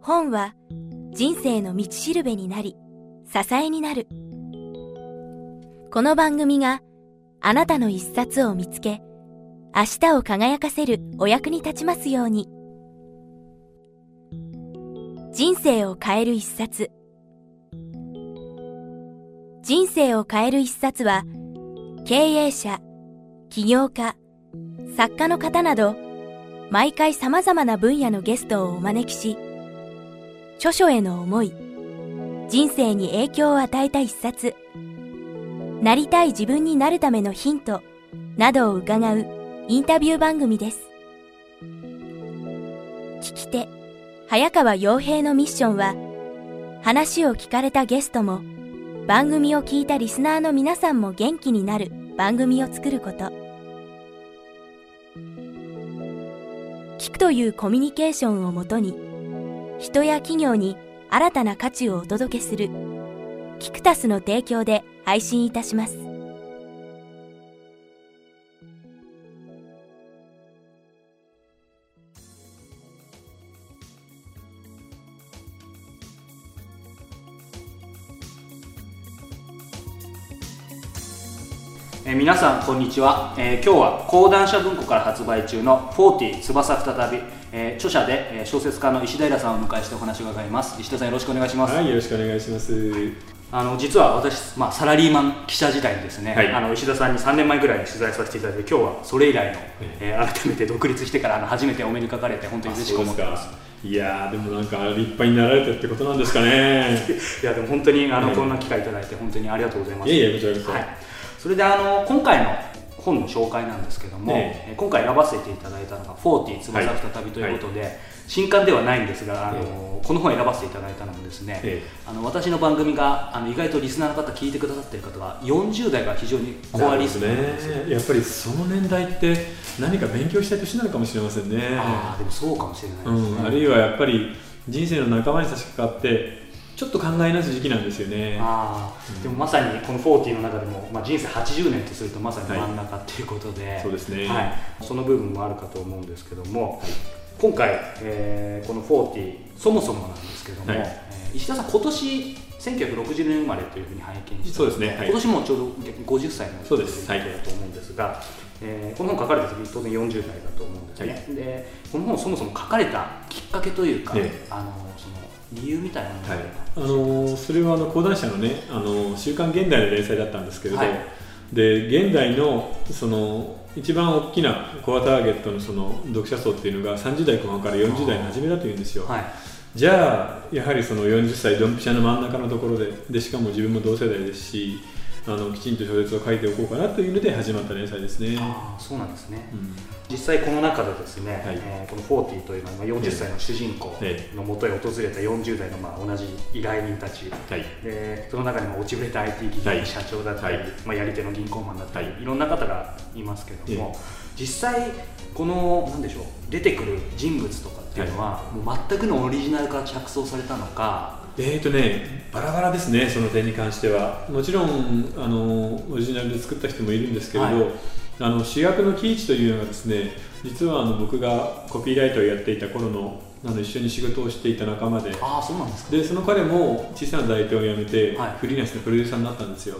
本は人生の道しるべになり支えになる。この番組があなたの一冊を見つけ明日を輝かせるお役に立ちますように。人生を変える一冊。人生を変える一冊は経営者起業家作家の方など毎回様々な分野のゲストをお招きし著書への思い人生に影響を与えた一冊なりたい自分になるためのヒントなどを伺うインタビュー番組です。聞き手早川洋平のミッションは話を聞かれたゲストも番組を聞いたリスナーの皆さんも元気になる番組を作ること。というコミュニケーションをもとに人や企業に新たな価値をお届けするキクタスの提供で配信いたします。皆さんこんにちは、えー今日は講談社文庫から発売中の「フォーティ翼再び」えー著者で、えー小説家の石平さんをお迎えしてお話を伺います。石田さんよろしくお願いします、はい、よろしくお願いします。あの実は私、まあ、サラリーマン記者時代にですね、はい。あの石田さんに3年前ぐらいに取材させていただいて今日はそれ以来の、えー改めて独立してからあの初めてお目にかかれて本当に嬉しく思ってます。いやー、でもなんか立派になられたってことなんですかね。いやでも本当にあの、はい。こんな機会いただいて本当にありがとうございます。いえいえこちらこそ。はい、それであの今回の本の紹介なんですけども、ええ。ー今回選ばせていただいたのが「フォーティー翼再び」ということで、新刊ではないんですがあの、この本を選ばせていただいたのもですね、えあの私の番組があの意外とリスナーの方聞いてくださっている方が40代が非常にコアリスナーですよ、ね。やっぱりその年代って何か勉強したい年なのかもしれませんね。ああでもそうかもしれないですね、うん、あるいはやっぱり人生の仲間に差し掛かってちょっと考えなす時期なんですよね。あー。でもまさにこの「40」の中でも、まあ、人生80年とするとまさに真ん中っていうことで、そうですね。はい、その部分もあるかと思うんですけども、今回、えーこの「40」そもそもなんですけども、はい。えー石田さん今年1960年生まれというふうに拝見してそうですね。はい。今年もちょうど50歳のそうですはいだと思うんですが、えーこの本書かれた時当然40代だと思うんですね、はでこの本そもそも書かれたきっかけというか、ええ。あのその理由みたいなものはい。あのーそれはあの講談社のね「あのー週刊現代」の連載だったんですけれど、はい。で現代のその一番大きなコアターゲットのその読者層っていうのが30代後半から40代の初めだというんですよ、はい。じゃあやはりその40歳ドンピシャの真ん中のところででしかも自分も同世代ですしあのきちんと小説を書いておこうかなというので始まった連載ですね、ああそうなんですね、うん。実際この中でですね、はい。えーこの40というのはまあ40歳の主人公えのもとへ訪れた40代のまあ同じ依頼人たち、はい。でその中にも落ちぶれた IT 企業の社長だったり、はい。まあ、やり手の銀行マンだったり、はい。い、ろんな方がいますけども、え実際このなんでしょう出てくる人物とかっていうのは、もう全くのオリジナルから着想されたのかえーとね、バラバラですね、その点に関しては。もちろんあのオリジナルで作った人もいるんですけれど、はい。あの主役の喜一というのがですね実はあの僕がコピーライターをやっていた頃のあの一緒に仕事をしていた仲間で。ああそうなんですか。でその彼も小さな代表を辞めて、はい。フリーランスのプロデューサーになったんですよ。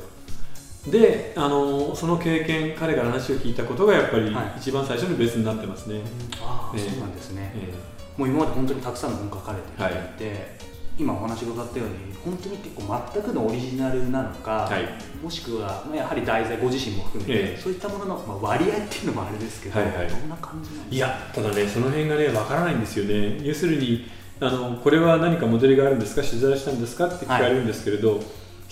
であのその経験彼から話を聞いたことがやっぱりはい。一番最初のベースになってますね。ああ、ええ。そうなんですね、えもう今まで本当にたくさんの本書かれていて、今お話が伺ったように本当に結構全くのオリジナルなのか、はい。もしくはまあやはり題材ご自身も含めて、ええ。そういったものの、まあ、割合っていうのもあれですけど、はいはい。どんな感じなんですか？いやただねその辺がねわからないんですよね。要するにあのこれは何かモデルがあるんですか？取材したんですか？って聞かれるんですけれど、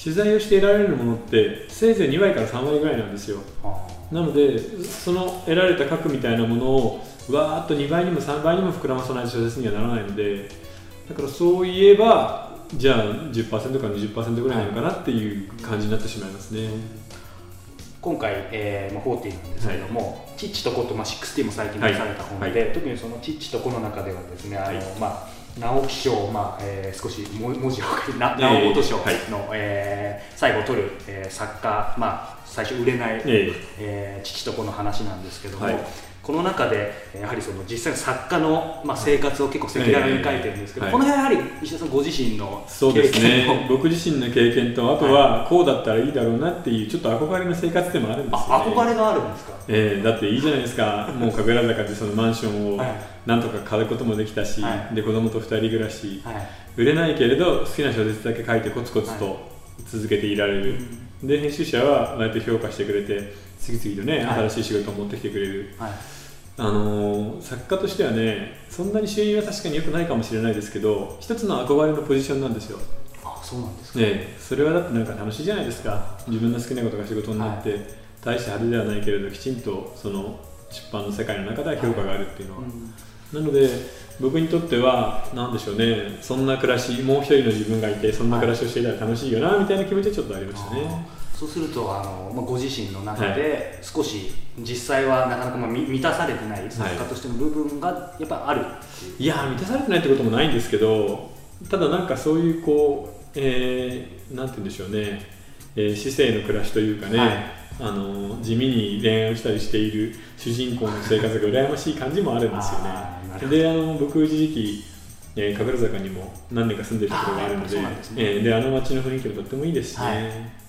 取材をして得られるものってせいぜい2割から3割ぐらいなんですよ。あなのでその得られた核みたいなものをわーっと2倍にも3倍にも膨らまさないと小説にはならないのでだからそういえばじゃあ10%から20%ぐらいなのかなっていう感じになってしまいますね、今回、えーまあ、40なんですけども、チッチとコと、まあ、60も最近出された本で、はい。特にそのチッチとコの中ではですね、あのはいまあ直木賞、まあえー少しも文字を書いて、なええ直木賞の、はい。えー最後を取る、えー作家、まあ、最初売れない、ええー父と子の話なんですけども、はいこの中でやはりその実際の作家の、まあ、生活を結構赤裸々に書いてるんですけど、はいこの辺はやはり石田さんご自身のそうです経験を。ね僕自身の経験とあとはこうだったらいいだろうなっていうちょっと憧れの生活でもあるんですよ、ね、あ憧れがあるんですか？えーだっていいじゃないですか。もう神楽坂でそのマンションをはい。なんとか買うこともできたし、はい。で子供と2人暮らし、はい。売れないけれど好きな小説だけ書いてコツコツと続けていられる、で編集者は割と評価してくれて次々とね、はい。新しい仕事を持ってきてくれる。はい。あのー作家としてはねそんなに収入は確かに良くないかもしれないですけど一つの憧れのポジションなんですよ、あそうなんですか、ね、それはだってなんか楽しいじゃないですか。自分の好きなことが仕事になって、大して派手ではないけれどきちんとその出版の世界の中では評価があるっていうのは、なので僕にとっては何でしょうね。そんな暮らしもう一人の自分がいてそんな暮らしをしていたら楽しいよなみたいな気持ちはちょっとありましたねそうするとあの、まあ、ご自身の中で少し実際はなかなかまあみ満たされてない作家としての部分がやっぱあるいう、いやー満たされてないってこともないんですけどただなんかそういうこう、えーなんて言うんでしょうね、えー市政の暮らしというかね、はい。あの地味に恋愛をしたりしている主人公の生活が羨ましい感じもあるんですよね。であの僕一時期えー神楽坂にも何年か住んでるところがあるのであですね。えーであの街の雰囲気もとってもいいですしね、はい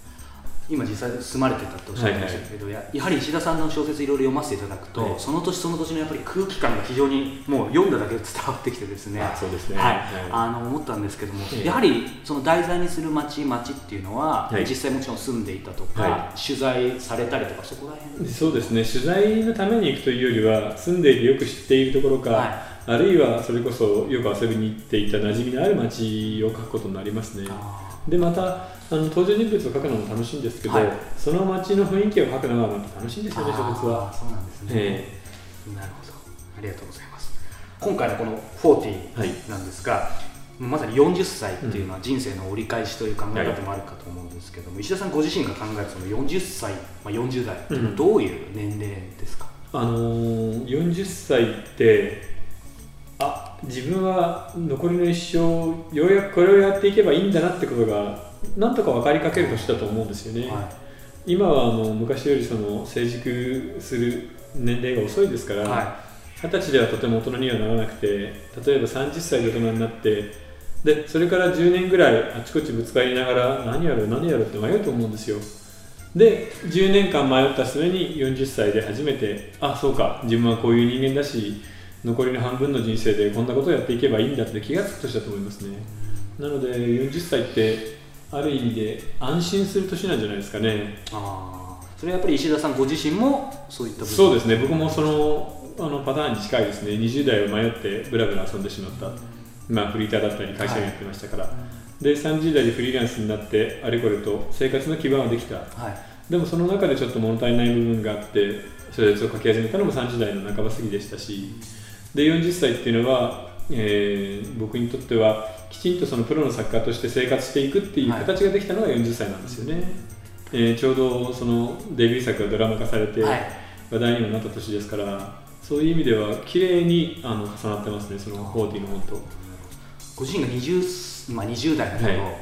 今実際住まれてたとおっしゃってましたけど、ややはり石田さんの小説いろいろ読ませていただくと、はい。その年その年のやっぱり空気感が非常にもう読んだだけで伝わってきてですねあそうですね。はい。はい。あの思ったんですけども、ええ。やはりその題材にする町町っていうのは、はい。実際もちろん住んでいたとか、は取材されたりとかそこら辺？そうですね。取材のために行くというよりは住んでいてよく知っているところか、はい。あるいはそれこそよく遊びに行っていた馴染みのある街を描くことになりますね。あでまたあの登場人物を描くのも楽しいんですけど、はい。その街の雰囲気を描くのがまた楽しいんですよね小説あは。ーそうなんですね、えなるほど。ありがとうございます。今回のこの40はいなんですが、まさに40歳っていうのは人生の折り返しという考え方もあるかと思うんですけども、石田さんご自身が考えるその40歳、まあ、40代どういう年齢ですか、あのー40歳ってあ自分は残りの一生ようやくこれをやっていけばいいんだなってことがなんとか分かりかける年だと思うんですよね、は今はあの昔よりその成熟する年齢が遅いですから、い。は二十歳ではとても大人にはならなくて例えば30歳で大人になってでそれから10年ぐらいあちこちぶつかりながら何やる何やるって迷うと思うんですよ。で10年間迷った末に40歳で初めてあそうか自分はこういう人間だし残りの半分の人生でこんなことをやっていけばいいんだって気がつく年だと思いますね。なので40歳ってある意味で安心する年なんじゃないですかね。あー。それはやっぱり石田さんご自身もそういったそうですね。僕もそのあのパターンに近いですね。20代を迷ってブラブラ遊んでしまった、まあ、フリーターだったり会社員やってましたから、で30代でフリーランスになってあれこれと生活の基盤はできた。はい。でもその中でちょっと物足りない部分があって小説を書き始めたのも30代の半ば過ぎでしたしで40歳っていうのは、えー僕にとってはきちんとそのプロの作家として生活していくっていうはい。形ができたのが40歳なんですよね、えーちょうどそのデビュー作がドラマ化されて、はい。話題にもなった年ですからそういう意味では綺麗にあの重なってますねその40の本とご自身が 20,、まあ、20代の頃、はい。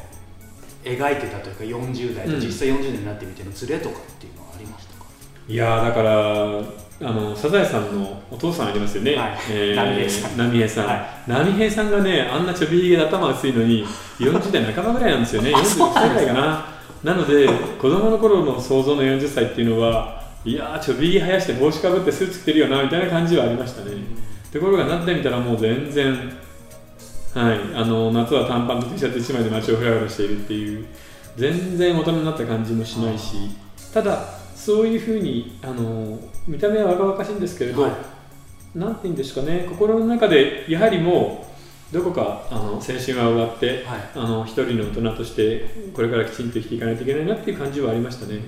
描いてたというか40代とうん。実際40年になってみてのズレとかっていうのはありましたか、いやーだからあのサザエさんのお父さんありますよね、はい。えー波平さん。波平さん、がねあんなちょびひげで頭厚いのに40代半ばぐらいなんですよね。40歳ぐらいかな。なので子供の頃の想像の40歳っていうのはいやーちょびひげ生やして帽子かぶってスーツ着てるよなみたいな感じはありましたね。ところがなってみたらもう全然はい。あの夏は短パンと T シャツ1枚で街をフラフラしているっていう全然大人になった感じもしないしただそういうふうにあの見た目は若々しいんですけれど、はい。なんて言うんですかね心の中でやはりもうどこかあの青春は終わって、はい。あの一人の大人としてこれからきちんと生きていかないといけないなっていう感じはありましたね。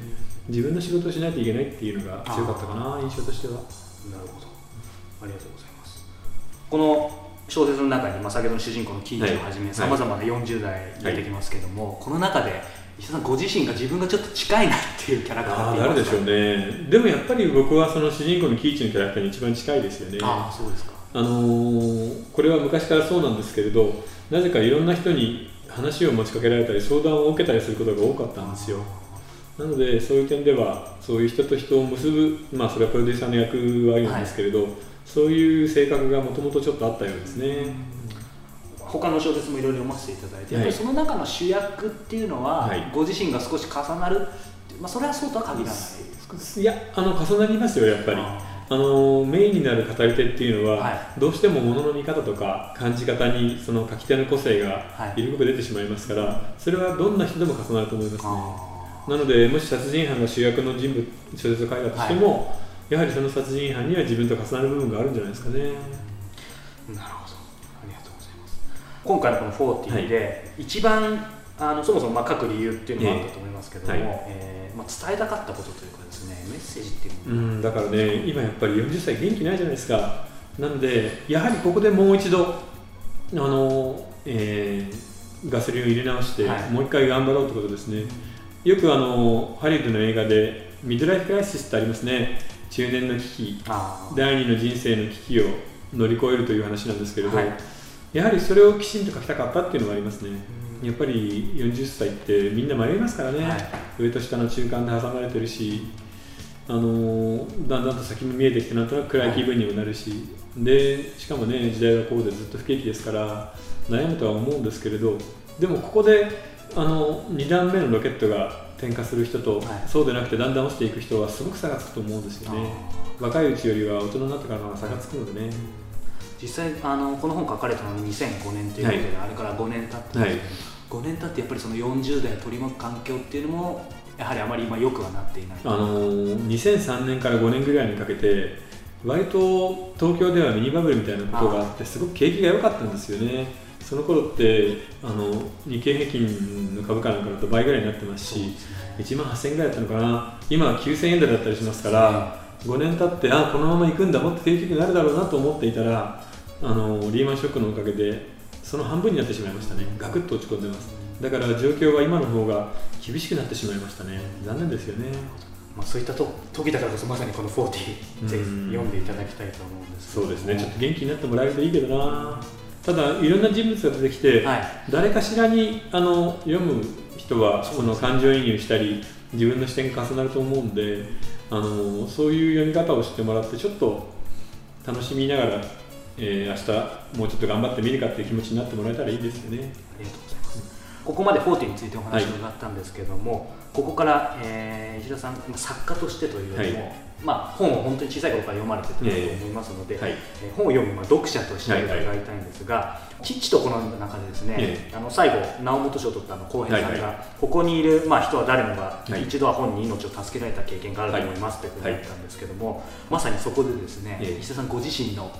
自分の仕事をしないといけないっていうのが強かったかな印象としては。なるほど。ありがとうございます。この小説の中に、まあ、先ほどの主人公のキーチをはじめはい。さまざまな40代出てきますけども、この中で石田さんご自身が自分がちょっと近いなっていうキャラクターあってあ誰でしょうね。でもやっぱり僕はその主人公のキーチのキャラクターに一番近いですよね。ああそうですか。あのーこれは昔からそうなんですけれどなぜかいろんな人に話を持ちかけられたり相談を受けたりすることが多かったんですよ。なのでそういう点ではそういう人と人を結ぶまあそれはプロデューサーの役割なんですけれど、はい、そういう性格がもともとちょっとあったようですね。他の小説もいろいろ読ませていただいて、はい、その中の主役っていうのは、はい、ご自身が少し重なる、まあ、それはそうとは限らないですか、いやあの重なりますよやっぱり。あのメインになる語り手っていうのは、はい、どうしてもものの見方とか感じ方にその書き手の個性が色濃く出てしまいますから、それはどんな人でも重なると思いますね。なのでもし殺人犯が主役の人物小説を書いたとしても、はい、やはりその殺人犯には自分と重なる部分があるんじゃないですかね。なるほど。ありがとうございます今回のこの40で、はい、一番あのそもそもまあ書く理由っていうのもあったと思いますけども、えーはい、えー、まあ、伝えたかったことというかですねメッセージっていうのうんだからね今やっぱり40歳元気ないじゃないですか。なのでやはりここでもう一度あの、えー、ガソリンを入れ直して、はい、もう一回頑張ろうってことですね。よくあのハリウッドの映画でミドライフクライシスってありますね。中年の危機。第二の人生の危機を乗り越えるという話なんですけれど、はい、やはりそれをきちんと書きたかったっていうのがありますね、やっぱり40歳ってみんな迷いますからね、はい、上と下の中間で挟まれてるしあのだんだんと先も見えてきてなんとなく暗い気分にもなるし、はい、でしかもね時代はこうでずっと不景気ですから悩むとは思うんですけれどでもここであの2段目のロケットが点火する人と、はい、そうでなくてだんだん落ちていく人はすごく差がつくと思うんですよね。若いうちよりは大人になってからの方が差がつくのでね。実際あのこの本書かれたのは2005年ということで、はい、あれから5年経ってはい、5年経ってやっぱりその40代を取り巻く環境っていうのもやはりあまり今よくはなっていない。あの2003年から5年ぐらいにかけて割と東京ではミニバブルみたいなことがあってすごく景気が良かったんですよね。その頃ってあの日経平均の株価なんかだと倍ぐらいになってますし1万8000円ぐらいだったのかな。今は9000円台だったりしますから、5年経ってあこのまま行くんだもっと景気になるだろうなと思っていたらあのリーマンショックのおかげでその半分になってしまいましたね。ガクッと落ち込んでます。だから状況は今の方が厳しくなってしまいましたね。残念ですよね。まあ、そういったと時だからこそまさにこの40ぜひ読んでいただきたいと思うんですそうですね。ちょっと元気になってもらえるといいけどな。ただいろんな人物が出てきて、はい、誰かしらにあの読む人はその感情移入したり自分の視点が重なると思うんであのそういう読み方をしてもらってちょっと楽しみながらえー、明日もうちょっと頑張ってみるかっていう気持ちになってもらえたらいいですよね。ありがとうございます。ここまで4点についてお話を伺ったんですけども、はい、ここから、えー、石田さん作家としてというよりも、はい、まあ、本を本当に小さい頃から読まれてたと思いますので、えーはい、本を読む、まあ、読者として伺いたいんですが、はい。はい、父と子の中でですね、えー、あの最後直木賞を取ったあの浩平さんが、ここにいる、まあ、人は誰もが一度は本に命を助けられた経験があると思いますということだったんですけども、まさにそこでですね、石田さんご自身の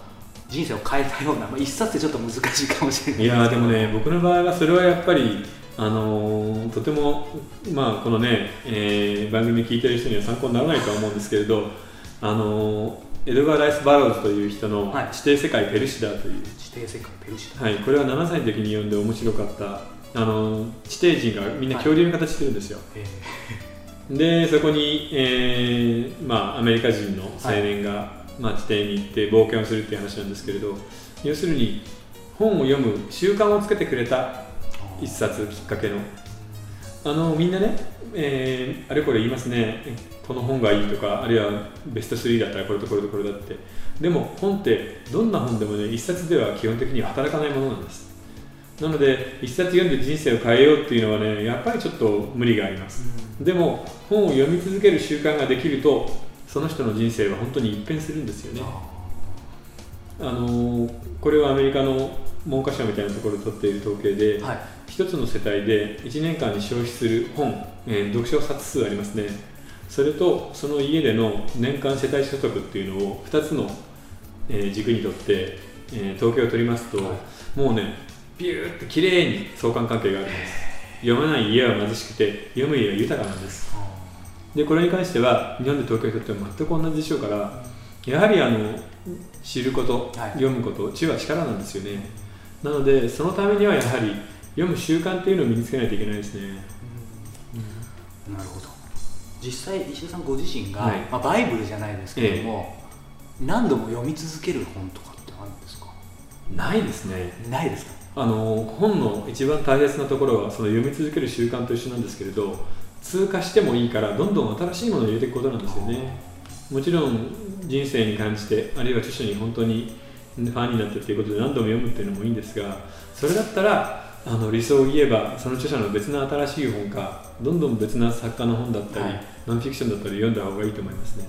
人生を変えたような、まあ、一冊ってちょっと難しいかもしれない。いやでもね僕の場合はそれはやっぱりあのー、とても、まあ、このね、えー、番組聞いてる人には参考にならないとは思うんですけれど、あのー、エドガー・ライス・バローズという人の「地底世界ペルシダ」という、地底世界ペルシダ、はい、これは7歳の時に読んで面白かったあの地底人がみんな恐竜の形してるんですよ、はい、でそこに、えーまあ、アメリカ人の青年が、はいまあ、地底に行って冒険をするっていう話なんですけれど要するに本を読む習慣をつけてくれた一冊きっかけの。あのみんなね、えー、あれこれ言いますね。この本がいいとかあるいはベスト3だったらこれとこれとこれだって。でも本ってどんな本でもね一冊では基本的には働かないものなんです。なので一冊読んで人生を変えようっていうのはねやっぱりちょっと無理があります、でも本を読み続ける習慣ができるとその人の人生は本当に一変するんですよね。あのこれはアメリカの文科省みたいなところで取っている統計で、はい、1つの世帯で1年間に消費する本、えー、読書冊数ありますね。それとその家での年間世帯所得っていうのを2つの、えー、軸にとって、えー、統計を取りますと、はい、もうねビューって綺麗に相関関係があるんです。読まない家は貧しくて読む家は豊かなんですでこれに関しては日本で東京にとっては全く同じでしょうからやはりあの知ること、はい、読むこと知は力なんですよね。なのでそのためにはやはり読む習慣っていうのを身につけないといけないですね、うん、なるほど。実際石田さんご自身が、はい、まあ、バイブルじゃないですけれども、ええ、何度も読み続ける本とかってあるんですか？ないですね。ないですか？あの本の一番大切なところはその読み続ける習慣と一緒なんですけれど通過してもいいからどんどん新しいものを入れていくことなんですよね。もちろん人生に感じてあるいは著書に本当にファンになってっていうことで何度も読むっていうのもいいんですがそれだったらあの理想を言えばその著者の別の新しい本かどんどん別な作家の本だったり、はい、ノンフィクションだったり読んだ方がいいと思いますね。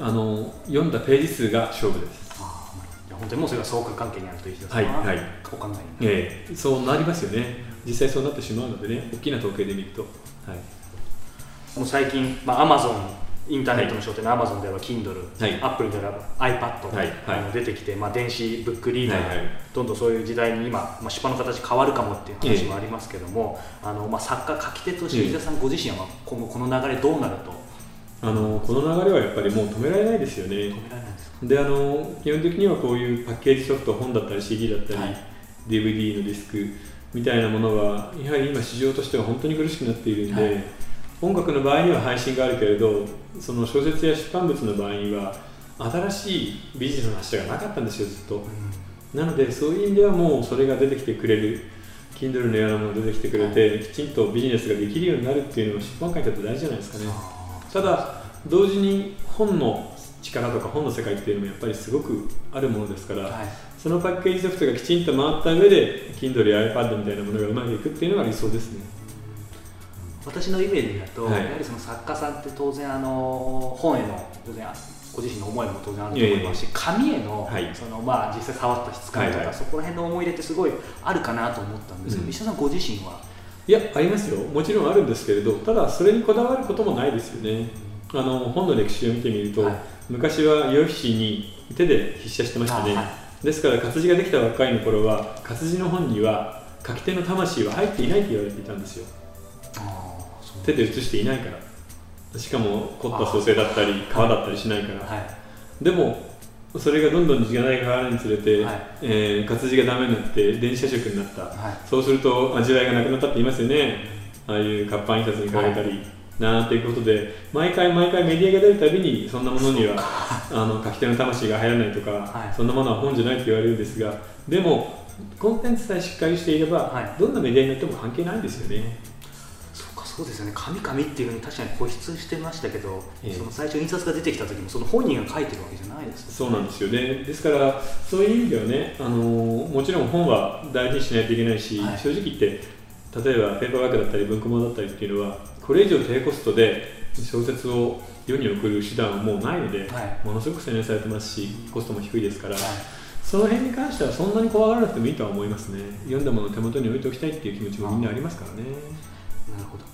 あの読んだページ数が勝負です。本当にもうそれが相関関係にあるというはいはい、お考え、ええ、そうなりますよね。実際そうなってしまうのでね大きな統計で見ると、はい、もう最近、まあ、アマゾンインターネットの商店のアマゾンでは Kindle、はい、アップルでは iPad が、はい。はい、出てきて、まあ、電子ブックリーダー、はいはい、どんどんそういう時代に今、まあ、出版の形変わるかもっていう話もありますけども、えー、あのまあ、作家書き手として飯田さんご自身は今後この流れどうなると？あのこの流れはやっぱりもう止められないですよね。止められないですであの基本的にはこういうパッケージソフト本だったり CD だったり、はい、DVD のディスクみたいなものはやはり今市場としては本当に苦しくなっているんで、はい、音楽の場合には配信があるけれどその小説や出版物の場合には新しいビジネスの発射がなかったんですよずっと、うん、なのでそういう意味ではもうそれが出てきてくれる Kindle のようなものが出てきてくれて、はい、きちんとビジネスができるようになるっていうのは出版界にとって大事じゃないですかね。ただ同時に本の力とか本の世界っていうのもやっぱりすごくあるものですから、はい、そのパッケージソフトがきちんと回った上で Kindle や iPad みたいなものがうまくいくっていうのが理想ですね。私のイメージだと、はい、やはりその作家さんって当然あの本への当然ご自身の思いも当然あると思いますし、紙への,、そのまあ、実際触った質感とか、はいはい、そこら辺の思い入れってすごいあるかなと思ったんですけど、うん、石田さんご自身は？いやありますよ。もちろんあるんですけれどただそれにこだわることもないですよね。あの本の歴史を見てみると、はい。昔は洋皮紙に手で筆写してましたね、はい、ですから活字ができた若いの頃は活字の本には書き手の魂は入っていないと言われていたんですよ。手で写していないから。しかも凝った蘇生だったり皮だったりしないから、はい、でもそれがどんどん時間が変わるにつれて、はい、えー、活字がダメになって電子写色になった、はい、そうすると味わいがなくなったって言いますよね。ああいう活版印刷に変えたり、なっていうことで毎回毎回メディアが出るたびにそんなものにはあの書き手の魂が入らないとか、はい、そんなものは本じゃないと言われるんですがでもコンテンツさえしっかりしていれば、はい、どんなメディアによっても関係ないんですよね。そうかそうですよね。紙紙っていうふうに確かに固執してましたけど、えー、その最初印刷が出てきた時もその本人が書いてるわけじゃないです、ね、そうなんですよね。ですからそういう意味ではねあのもちろん本は大事にしないといけないし、はい、正直言って例えばペーパーワークだったり文庫本だったりっていうのはこれ以上低コストで小説を世に送る手段はもうないので、はい、ものすごく洗練されてますしコストも低いですから、はい、その辺に関してはそんなに怖がらなくてもいいとは思いますね。読んだものを手元に置いておきたいっていう気持ちもみんなありますからね。なるほど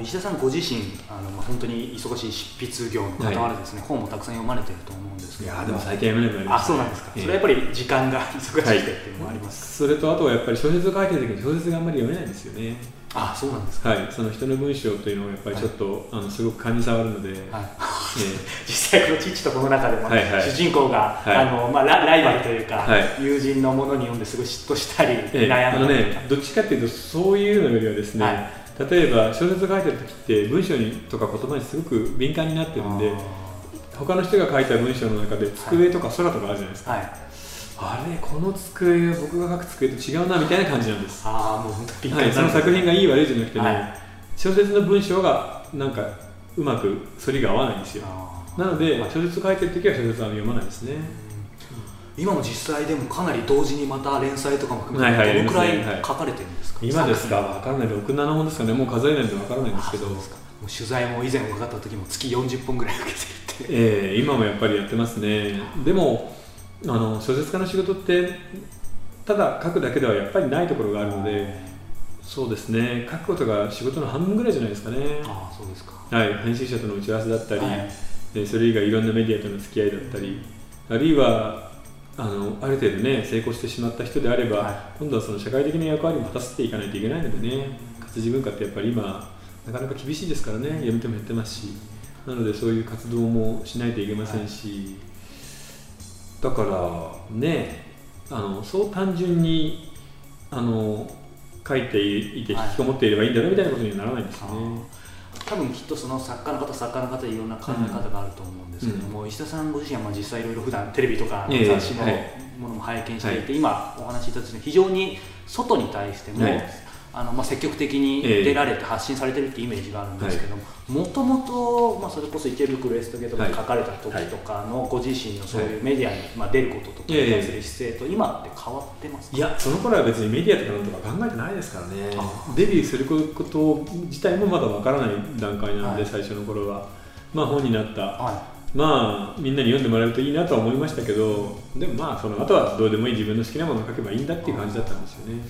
石田さんご自身あの、まあ、本当に忙しい執筆業の傍らですね、はい、本もたくさん読まれてると思うんですけど。いやでも最近読めなくなりました、あそうなんですか、えー、それはやっぱり時間が忙しくてっていうのもあります、はい、それとあとはやっぱり小説を書いてる時に小説があんまり読めないんですよね。あそうなんですか、はい、その人の文章というのをやっぱりちょっと、はい、あのすごく感じ触るので、はい、えー、実際この父とこの中でも、はいはい、主人公が、はい、あのまあ、ラライバルというか、はい、友人のものに読んですごい嫉妬したり、えー、悩んだり、ね、どっちかっていうとそういうのよりはですね、例えば小説を書いてる時って文章にとか言葉にすごく敏感になってるんで他の人が書いた文章の中で机とか空とかあるじゃないですか、はい。あれこの机僕が書く机と違うなみたいな感じなんです。ああもう本当に、はい、その作品がいい悪いじゃなくてね、はい、小説の文章がなんかうまく反りが合わないんですよ。なので、まあ、小説書いてる時は小説は読まないですね、今も実際でもかなり同時にまた連載とかも含めてどのくらい書かれてるんですか、今ですか？分からない。67本ですかね。もう数えないと分からないんですけど。取材も以前伺った時も月40本ぐらい受けてるって。ええー、今もやっぱりやってますね。でもあの小説家の仕事ってただ書くだけではやっぱりないところがあるのでそうですね。書くことが仕事の半分ぐらいじゃないですかね。あそうですか。はい。編集者との打ち合わせだったり、はい、それ以外いろんなメディアとの付き合いだったりあるいはあのある程度ね成功してしまった人であれば、はい、今度はその社会的な役割も果たせていかないといけないのでね活字文化ってやっぱり今なかなか厳しいですからねやめてもやってますしなのでそういう活動もしないといけませんし、はいだからねあのそう単純にあの書いていて引きこもっていればいいんだろうみたいなことにはならないですね、多分きっとその作家の方作家の方いろんな考え方があると思うんですけども、うん、石田さんご自身はまあ実際いろいろ普段テレビとか雑誌のものも拝見していて、今お話しいただいた非常に外に対しても、はい、あのまあ、積極的に出られて発信されてるっていうイメージがあるんですけどもともとそれこそ池袋エストゲートが書かれた時とかのご自身のそういうメディアにまあ出ることとかに対する姿勢と今って変わってますいやその頃は別にメディアとかなんとか考えてないですからね。デビューすること自体もまだわからない段階なので、はい、最初の頃は。まあ本になった、はい。まあみんなに読んでもらえるといいなとは思いましたけどでもまあその後はどうでもいい。自分の好きなものを書けばいいんだっていう感じだったんですよね。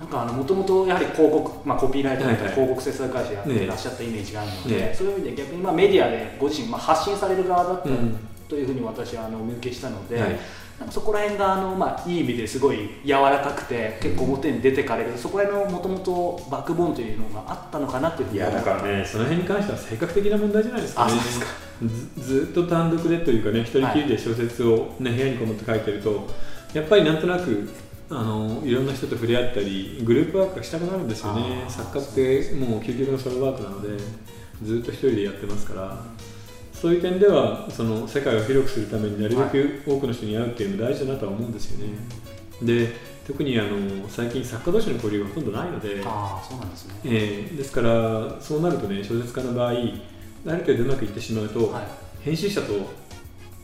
なんかもともとやはり広告、まあ、コピーライターとか広告制作会社やってらっしゃったイメージがあるので、ね、そういう意味で逆にまあメディアでご自身、まあ、発信される側だったというふうに私はあのお見受けしたので、はい、なんかそこら辺があの、まあ、いい意味ですごい柔らかくて結構表に出てかれるそこら辺のもともとバックボーンというのがあったのかなというふうにいやだからねその辺に関しては性格的な問題じゃないですかね。ずずっと単独でというかね一人きりで小説を、ね、部屋にこもって書いてるとやっぱりなんとなくあのいろんな人と触れ合ったりグループワークがしたくなるんですよね。作家ってもう究極のソロワークなのでずっと一人でやってますから。そういう点ではその世界を広くするためになるべく多くの人に会うっていうのも大事だなとは思うんですよね、で特にあの最近作家同士の交流がほとんどないのであそうなんですね、えー、ですからそうなるとね小説家の場合ある程度うまくいってしまうと、はい、編集者と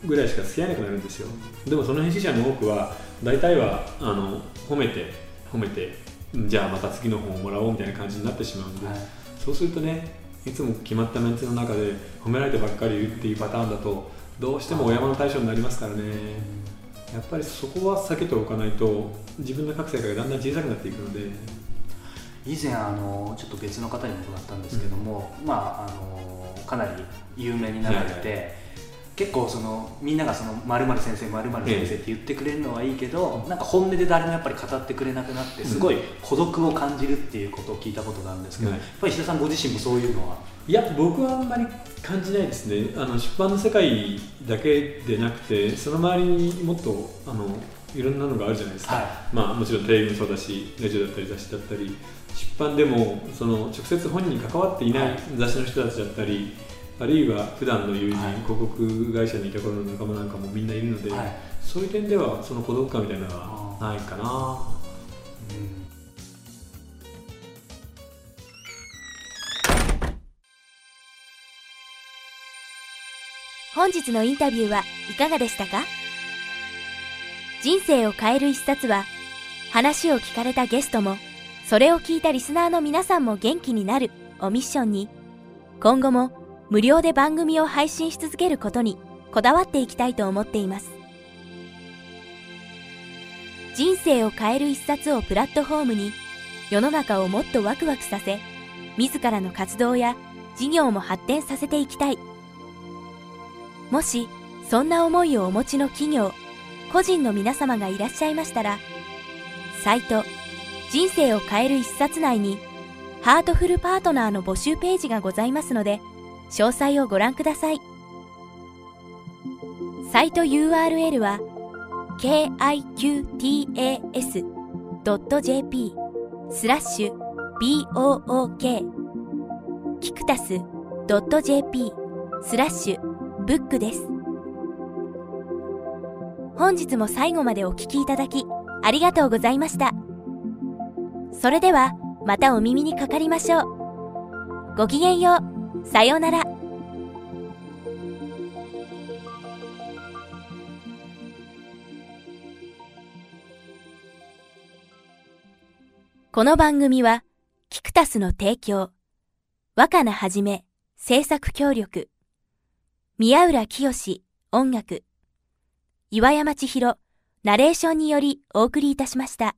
ぐらいしか付き合えなくなるんですよ。でもその編集者の多くは大体はあの褒めて褒めてじゃあまた次の本をもらおうみたいな感じになってしまうんで、はい、そうするとねいつも決まったメンツの中で褒められてばっかりいるっていうパターンだとどうしてもお山の対象になりますからね。やっぱりそこは避けておかないと自分の書く世界がだんだん小さくなっていくので。以前あのちょっと別の方に伺ったんですけども、うん、まああのかなり有名になられて、はいはい結構そのみんながその〇〇先生〇〇先生って言ってくれるのはいいけど、ええ、なんか本音で誰もやっぱり語ってくれなくなってすごい孤独を感じるっていうことを聞いたことがあるんですけど、うん、やっぱり石田さんご自身もそういうのは？いや僕はあんまり感じないですね。あの出版の世界だけでなくてその周りにもっとあのいろんなのがあるじゃないですか、はい、まあ、もちろんテレビもそうだしラジオだったり雑誌だったり出版でもその直接本人に関わっていない。雑誌の人たちだったり、あるいは普段の友人、はい、広告会社にいた頃の仲間なんかもみんないるので、はい、そういう点ではその孤独感みたいなのはないかな、うん、本日のインタビューはいかがでしたか？人生を変える一冊は話を聞かれたゲストもそれを聞いたリスナーの皆さんも元気になるをミッションに。今後も無料で番組を配信し続けることにこだわっていきたいと思っています。人生を変える一冊をプラットフォームに世の中をもっとワクワクさせ、自らの活動や事業も発展させていきたい。もし、そんな思いをお持ちの企業、個人の皆様がいらっしゃいましたら、サイト、人生を変える一冊内に、ハートフルパートナーの募集ページがございますので、詳細をご覧ください。サイト URL は kiqtas.jp スラッシュ book キクタス .jp スラッシュブックです。本日も最後までお聴きいただきありがとうございました。それではまたお耳にかかりましょう。ごきげんよう。さよなら。この番組は、キクタスの提供、若菜はじめ、制作協力、宮浦清音楽、岩山千尋、ナレーションによりお送りいたしました。